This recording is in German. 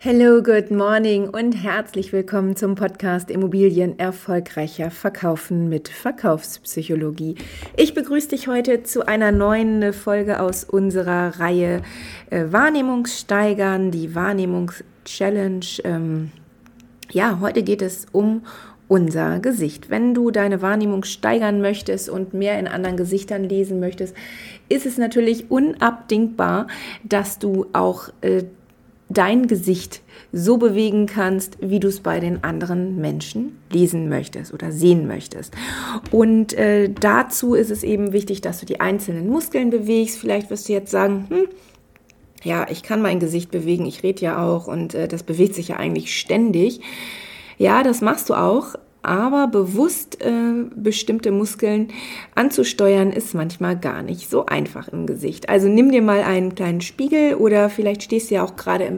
Hello, good morning und herzlich willkommen zum Podcast Immobilien erfolgreicher verkaufen mit Verkaufspsychologie. Ich begrüße dich heute zu einer neuen Folge aus unserer Reihe äh, Wahrnehmungssteigern, die Wahrnehmungs-Challenge. Ähm, ja, heute geht es um unser Gesicht. Wenn du deine Wahrnehmung steigern möchtest und mehr in anderen Gesichtern lesen möchtest, ist es natürlich unabdingbar, dass du auch äh, dein Gesicht so bewegen kannst, wie du es bei den anderen Menschen lesen möchtest oder sehen möchtest. Und äh, dazu ist es eben wichtig, dass du die einzelnen Muskeln bewegst. Vielleicht wirst du jetzt sagen, hm, ja, ich kann mein Gesicht bewegen, ich rede ja auch und äh, das bewegt sich ja eigentlich ständig. Ja, das machst du auch, aber bewusst äh, bestimmte Muskeln anzusteuern, ist manchmal gar nicht so einfach im Gesicht. Also nimm dir mal einen kleinen Spiegel oder vielleicht stehst du ja auch gerade im